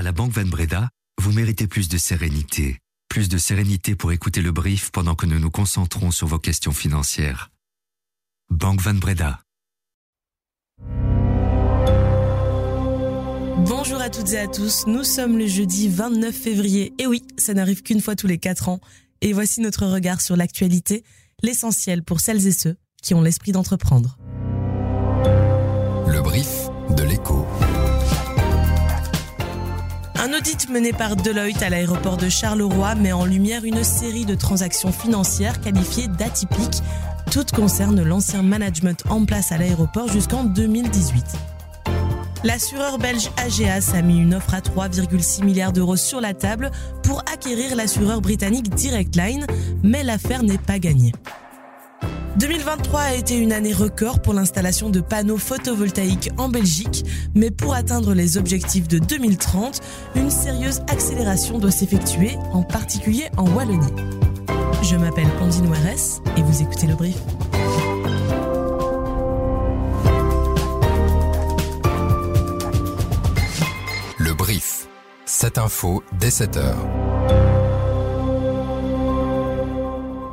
À la Banque Van Breda, vous méritez plus de sérénité. Plus de sérénité pour écouter le brief pendant que nous nous concentrons sur vos questions financières. Banque Van Breda. Bonjour à toutes et à tous, nous sommes le jeudi 29 février. Et oui, ça n'arrive qu'une fois tous les 4 ans. Et voici notre regard sur l'actualité, l'essentiel pour celles et ceux qui ont l'esprit d'entreprendre. Le brief de l'écho. Un audit mené par Deloitte à l'aéroport de Charleroi met en lumière une série de transactions financières qualifiées d'atypiques. Toutes concernent l'ancien management en place à l'aéroport jusqu'en 2018. L'assureur belge AGAS a mis une offre à 3,6 milliards d'euros sur la table pour acquérir l'assureur britannique Direct Line, mais l'affaire n'est pas gagnée. 2023 a été une année record pour l'installation de panneaux photovoltaïques en Belgique, mais pour atteindre les objectifs de 2030, une sérieuse accélération doit s'effectuer, en particulier en Wallonie. Je m'appelle Ondine Ouares et vous écoutez le brief. Le brief. Cette info dès 7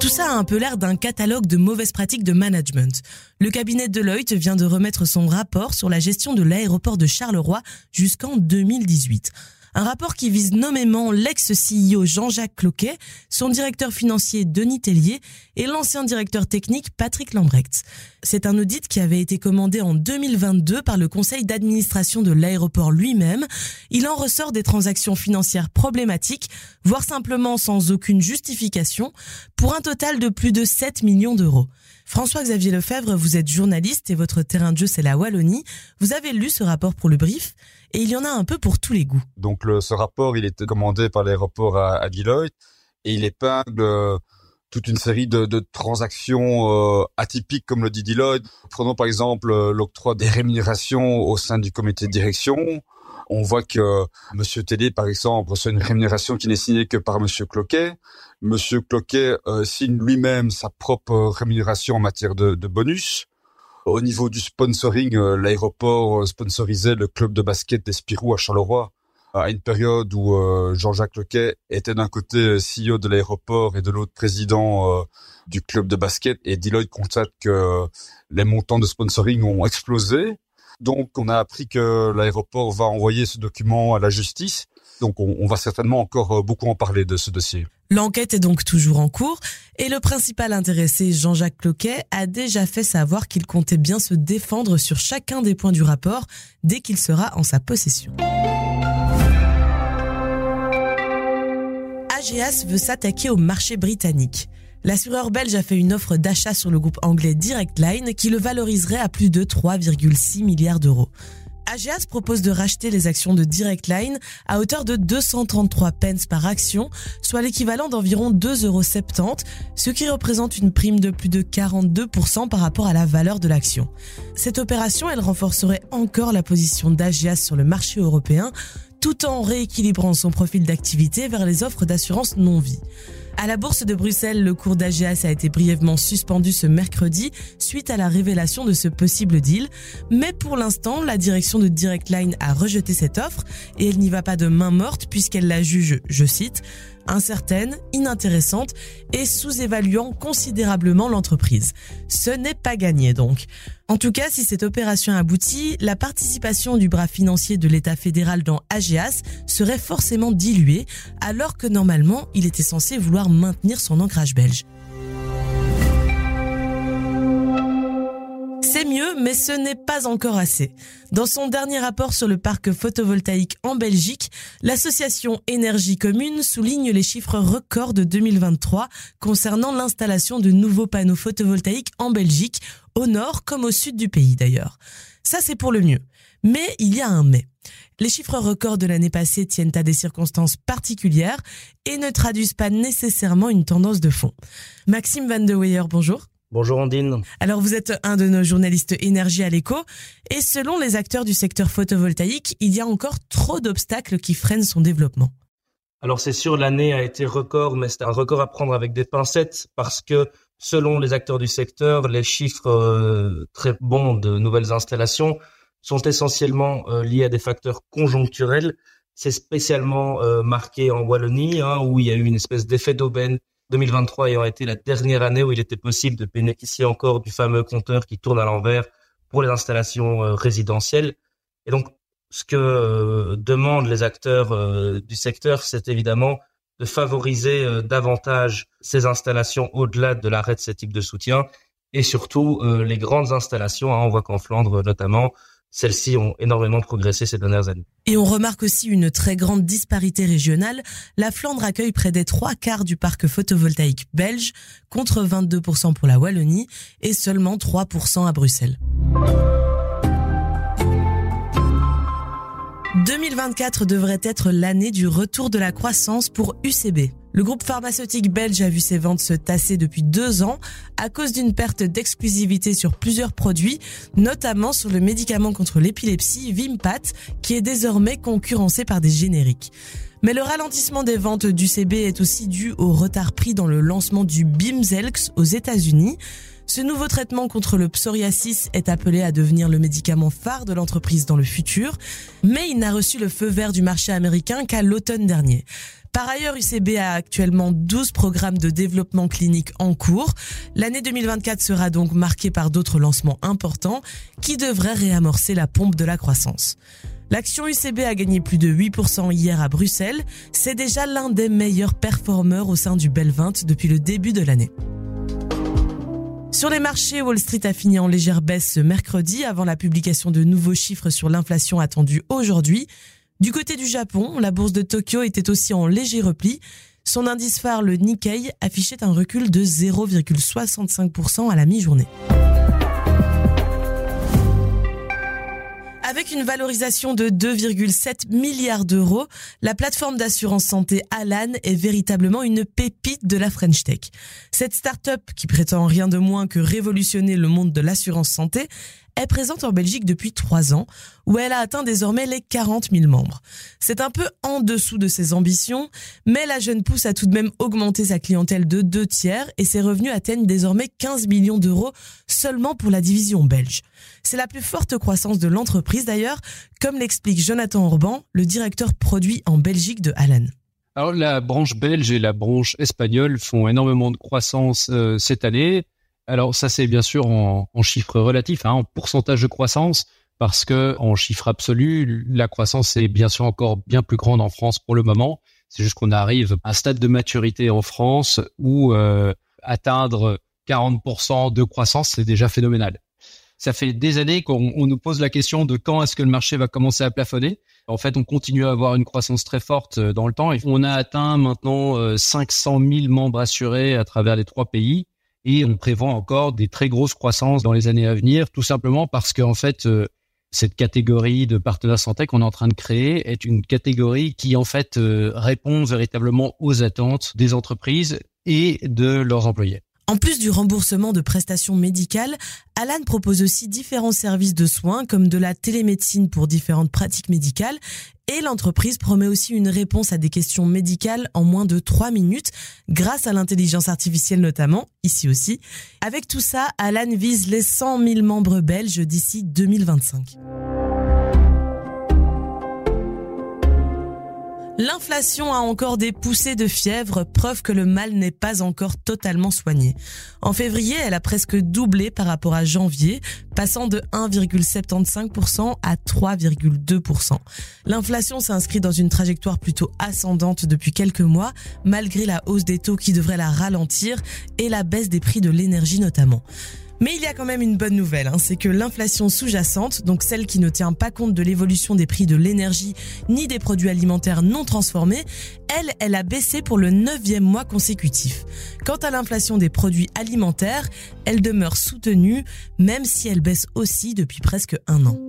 Tout ça a un peu l'air d'un catalogue de mauvaises pratiques de management. Le cabinet Deloitte vient de remettre son rapport sur la gestion de l'aéroport de Charleroi jusqu'en 2018. Un rapport qui vise nommément l'ex-CEO Jean-Jacques Cloquet, son directeur financier Denis Tellier et l'ancien directeur technique Patrick Lambrecht. C'est un audit qui avait été commandé en 2022 par le conseil d'administration de l'aéroport lui-même. Il en ressort des transactions financières problématiques, voire simplement sans aucune justification, pour un total de plus de 7 millions d'euros. François-Xavier Lefebvre, vous êtes journaliste et votre terrain de jeu c'est la Wallonie. Vous avez lu ce rapport pour le brief et il y en a un peu pour tous les goûts. Donc le, ce rapport, il est commandé par l'aéroport à, à Deloitte et il épingle euh, toute une série de, de transactions euh, atypiques, comme le dit Deloitte. Prenons par exemple euh, l'octroi des rémunérations au sein du comité de direction. On voit que Monsieur Télé, par exemple, reçoit une rémunération qui n'est signée que par Monsieur Cloquet. Monsieur Cloquet euh, signe lui-même sa propre rémunération en matière de, bonus. Au niveau du sponsoring, euh, l'aéroport euh, sponsorisait le club de basket des Spirou à Charleroi à une période où euh, Jean-Jacques Lequet était d'un côté CEO de l'aéroport et de l'autre président du club de basket. Et Deloitte constate que les montants de sponsoring ont explosé. Donc on a appris que l'aéroport va envoyer ce document à la justice. Donc on, va certainement encore beaucoup en parler de ce dossier. L'enquête est donc toujours en cours et le principal intéressé, Jean-Jacques Cloquet, a déjà fait savoir qu'il comptait bien se défendre sur chacun des points du rapport dès qu'il sera en sa possession. AGAS veut s'attaquer au marché britannique. L'assureur belge a fait une offre d'achat sur le groupe anglais Direct Line qui le valoriserait à plus de 3,6 milliards d'euros. AGAS propose de racheter les actions de Direct Line à hauteur de 233 pence par action, soit l'équivalent d'environ 2,70 euros, ce qui représente une prime de plus de 42% par rapport à la valeur de l'action. Cette opération, elle renforcerait encore la position d'AGAS sur le marché européen, tout en rééquilibrant son profil d'activité vers les offres d'assurance non-vie. À la bourse de Bruxelles, le cours d'AGAS a été brièvement suspendu ce mercredi suite à la révélation de ce possible deal. Mais pour l'instant, la direction de Direct Line a rejeté cette offre et elle n'y va pas de main morte puisqu'elle la juge, je cite, incertaine, inintéressante et sous-évaluant considérablement l'entreprise. Ce n'est pas gagné donc. En tout cas, si cette opération aboutit, la participation du bras financier de l'État fédéral dans AGAS serait forcément diluée, alors que normalement, il était censé vouloir maintenir son ancrage belge. Mais ce n'est pas encore assez. Dans son dernier rapport sur le parc photovoltaïque en Belgique, l'association Énergie Commune souligne les chiffres records de 2023 concernant l'installation de nouveaux panneaux photovoltaïques en Belgique, au nord comme au sud du pays d'ailleurs. Ça c'est pour le mieux. Mais il y a un mais. Les chiffres records de l'année passée tiennent à des circonstances particulières et ne traduisent pas nécessairement une tendance de fond. Maxime Van de Weyer, bonjour. Bonjour Andine. Alors vous êtes un de nos journalistes énergie à l'écho et selon les acteurs du secteur photovoltaïque, il y a encore trop d'obstacles qui freinent son développement. Alors c'est sûr, l'année a été record, mais c'est un record à prendre avec des pincettes parce que selon les acteurs du secteur, les chiffres euh, très bons de nouvelles installations sont essentiellement euh, liés à des facteurs conjoncturels c'est spécialement euh, marqué en Wallonie, hein, où il y a eu une espèce d'effet d'aubaine. 2023 ayant été la dernière année où il était possible de bénéficier encore du fameux compteur qui tourne à l'envers pour les installations euh, résidentielles. Et donc, ce que euh, demandent les acteurs du secteur, c'est évidemment de favoriser davantage ces installations au-delà de l'arrêt de ce type de soutien et surtout les grandes installations. On voit qu'en Flandre notamment, celles-ci ont énormément progressé ces dernières années. Et on remarque aussi une très grande disparité régionale. La Flandre accueille près des trois quarts du parc photovoltaïque belge, contre 22% pour la Wallonie et seulement 3% à Bruxelles. 2024 devrait être l'année du retour de la croissance pour UCB. Le groupe pharmaceutique belge a vu ses ventes se tasser depuis deux ans à cause d'une perte d'exclusivité sur plusieurs produits, notamment sur le médicament contre l'épilepsie Vimpat, qui est désormais concurrencé par des génériques. Mais le ralentissement des ventes du CB est aussi dû au retard pris dans le lancement du Bimzelx aux États-Unis. Ce nouveau traitement contre le psoriasis est appelé à devenir le médicament phare de l'entreprise dans le futur, mais il n'a reçu le feu vert du marché américain qu'à l'automne dernier. Par ailleurs, UCB a actuellement 12 programmes de développement clinique en cours. L'année 2024 sera donc marquée par d'autres lancements importants qui devraient réamorcer la pompe de la croissance. L'action UCB a gagné plus de 8% hier à Bruxelles. C'est déjà l'un des meilleurs performeurs au sein du Bel 20 depuis le début de l'année. Sur les marchés, Wall Street a fini en légère baisse ce mercredi avant la publication de nouveaux chiffres sur l'inflation attendue aujourd'hui. Du côté du Japon, la bourse de Tokyo était aussi en léger repli. Son indice phare, le Nikkei, affichait un recul de 0,65% à la mi-journée. Avec une valorisation de 2,7 milliards d'euros, la plateforme d'assurance santé Alan est véritablement une pépite de la French Tech. Cette start-up, qui prétend rien de moins que révolutionner le monde de l'assurance santé, est présente en Belgique depuis trois ans, où elle a atteint désormais les 40 000 membres. C'est un peu en dessous de ses ambitions, mais la jeune pousse a tout de même augmenté sa clientèle de deux tiers et ses revenus atteignent désormais 15 millions d'euros seulement pour la division belge. C'est la plus forte croissance de l'entreprise d'ailleurs, comme l'explique Jonathan Orban, le directeur produit en Belgique de Alan. Alors la branche belge et la branche espagnole font énormément de croissance euh, cette année. Alors ça c'est bien sûr en, chiffres relatifs, hein, en pourcentage de croissance, parce que en chiffre absolu, la croissance est bien sûr encore bien plus grande en France pour le moment. C'est juste qu'on arrive à un stade de maturité en France où euh, atteindre 40% de croissance, c'est déjà phénoménal. Ça fait des années qu'on nous pose la question de quand est-ce que le marché va commencer à plafonner. En fait, on continue à avoir une croissance très forte euh, dans le temps. Et on a atteint maintenant 500 euh, 000 membres assurés à travers les trois pays et on prévoit encore des très grosses croissances dans les années à venir, tout simplement parce qu'en fait, euh, cette catégorie de partenaires santé qu'on est en train de créer est une catégorie qui en fait euh, répond véritablement aux attentes des entreprises et de leurs employés. En plus du remboursement de prestations médicales, Alan propose aussi différents services de soins comme de la télémédecine pour différentes pratiques médicales et l'entreprise promet aussi une réponse à des questions médicales en moins de 3 minutes grâce à l'intelligence artificielle notamment, ici aussi. Avec tout ça, Alan vise les 100 000 membres belges d'ici 2025. L'inflation a encore des poussées de fièvre, preuve que le mal n'est pas encore totalement soigné. En février, elle a presque doublé par rapport à janvier, passant de 1,75% à 3,2%. L'inflation s'inscrit dans une trajectoire plutôt ascendante depuis quelques mois, malgré la hausse des taux qui devrait la ralentir et la baisse des prix de l'énergie notamment. Mais il y a quand même une bonne nouvelle, hein, c'est que l'inflation sous-jacente, donc celle qui ne tient pas compte de l'évolution des prix de l'énergie ni des produits alimentaires non transformés, elle, elle a baissé pour le neuvième mois consécutif. Quant à l'inflation des produits alimentaires, elle demeure soutenue, même si elle baisse aussi depuis presque un an.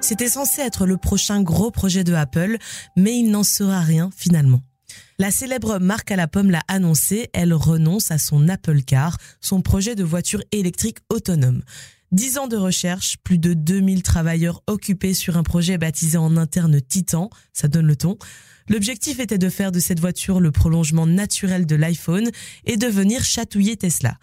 C'était censé être le prochain gros projet de Apple, mais il n'en sera rien finalement. La célèbre marque à la pomme l'a annoncé, elle renonce à son Apple Car, son projet de voiture électrique autonome. Dix ans de recherche, plus de 2000 travailleurs occupés sur un projet baptisé en interne Titan, ça donne le ton. L'objectif était de faire de cette voiture le prolongement naturel de l'iPhone et de venir chatouiller Tesla.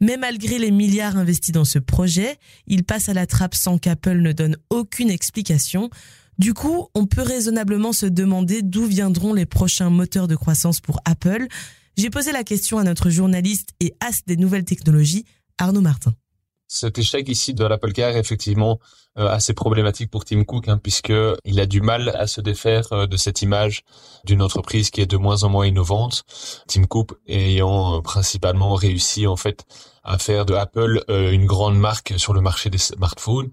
Mais malgré les milliards investis dans ce projet, il passe à la trappe sans qu'Apple ne donne aucune explication. Du coup, on peut raisonnablement se demander d'où viendront les prochains moteurs de croissance pour Apple. J'ai posé la question à notre journaliste et as des nouvelles technologies, Arnaud Martin cet échec ici de l'Apple Car est effectivement euh, assez problématique pour Tim Cook, hein, puisque a du mal à se défaire euh, de cette image d'une entreprise qui est de moins en moins innovante. Tim Cook ayant euh, principalement réussi en fait à faire de Apple une grande marque sur le marché des smartphones,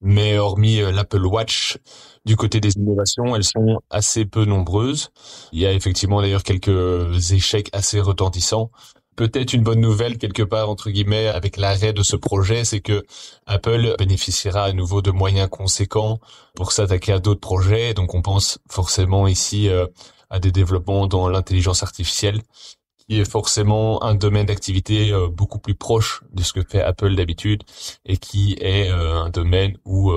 mais hormis l'Apple Watch, du côté des innovations, elles sont assez peu nombreuses. Il y a effectivement d'ailleurs quelques échecs assez retentissants peut-être une bonne nouvelle quelque part entre guillemets avec l'arrêt de ce projet, c'est que Apple bénéficiera à nouveau de moyens conséquents pour s'attaquer à d'autres projets. Donc on pense forcément ici euh, à des développements dans l'intelligence artificielle qui est forcément un domaine d'activité euh, beaucoup plus proche de ce que fait Apple d'habitude et qui est euh, un domaine où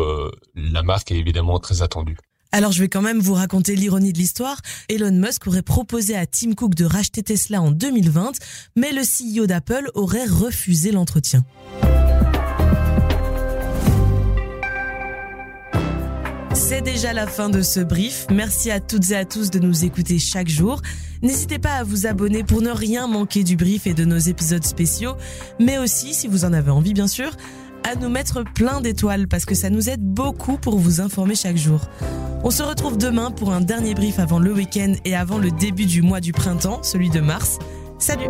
la marque est évidemment très attendue. Alors je vais quand même vous raconter l'ironie de l'histoire. Elon Musk aurait proposé à Tim Cook de racheter Tesla en 2020, mais le CEO d'Apple aurait refusé l'entretien. C'est déjà la fin de ce brief. Merci à toutes et à tous de nous écouter chaque jour. N'hésitez pas à vous abonner pour ne rien manquer du brief et de nos épisodes spéciaux, mais aussi, si vous en avez envie bien sûr, à nous mettre plein d'étoiles parce que ça nous aide beaucoup pour vous informer chaque jour. On se retrouve demain pour un dernier brief avant le week-end et avant le début du mois du printemps, celui de mars. Salut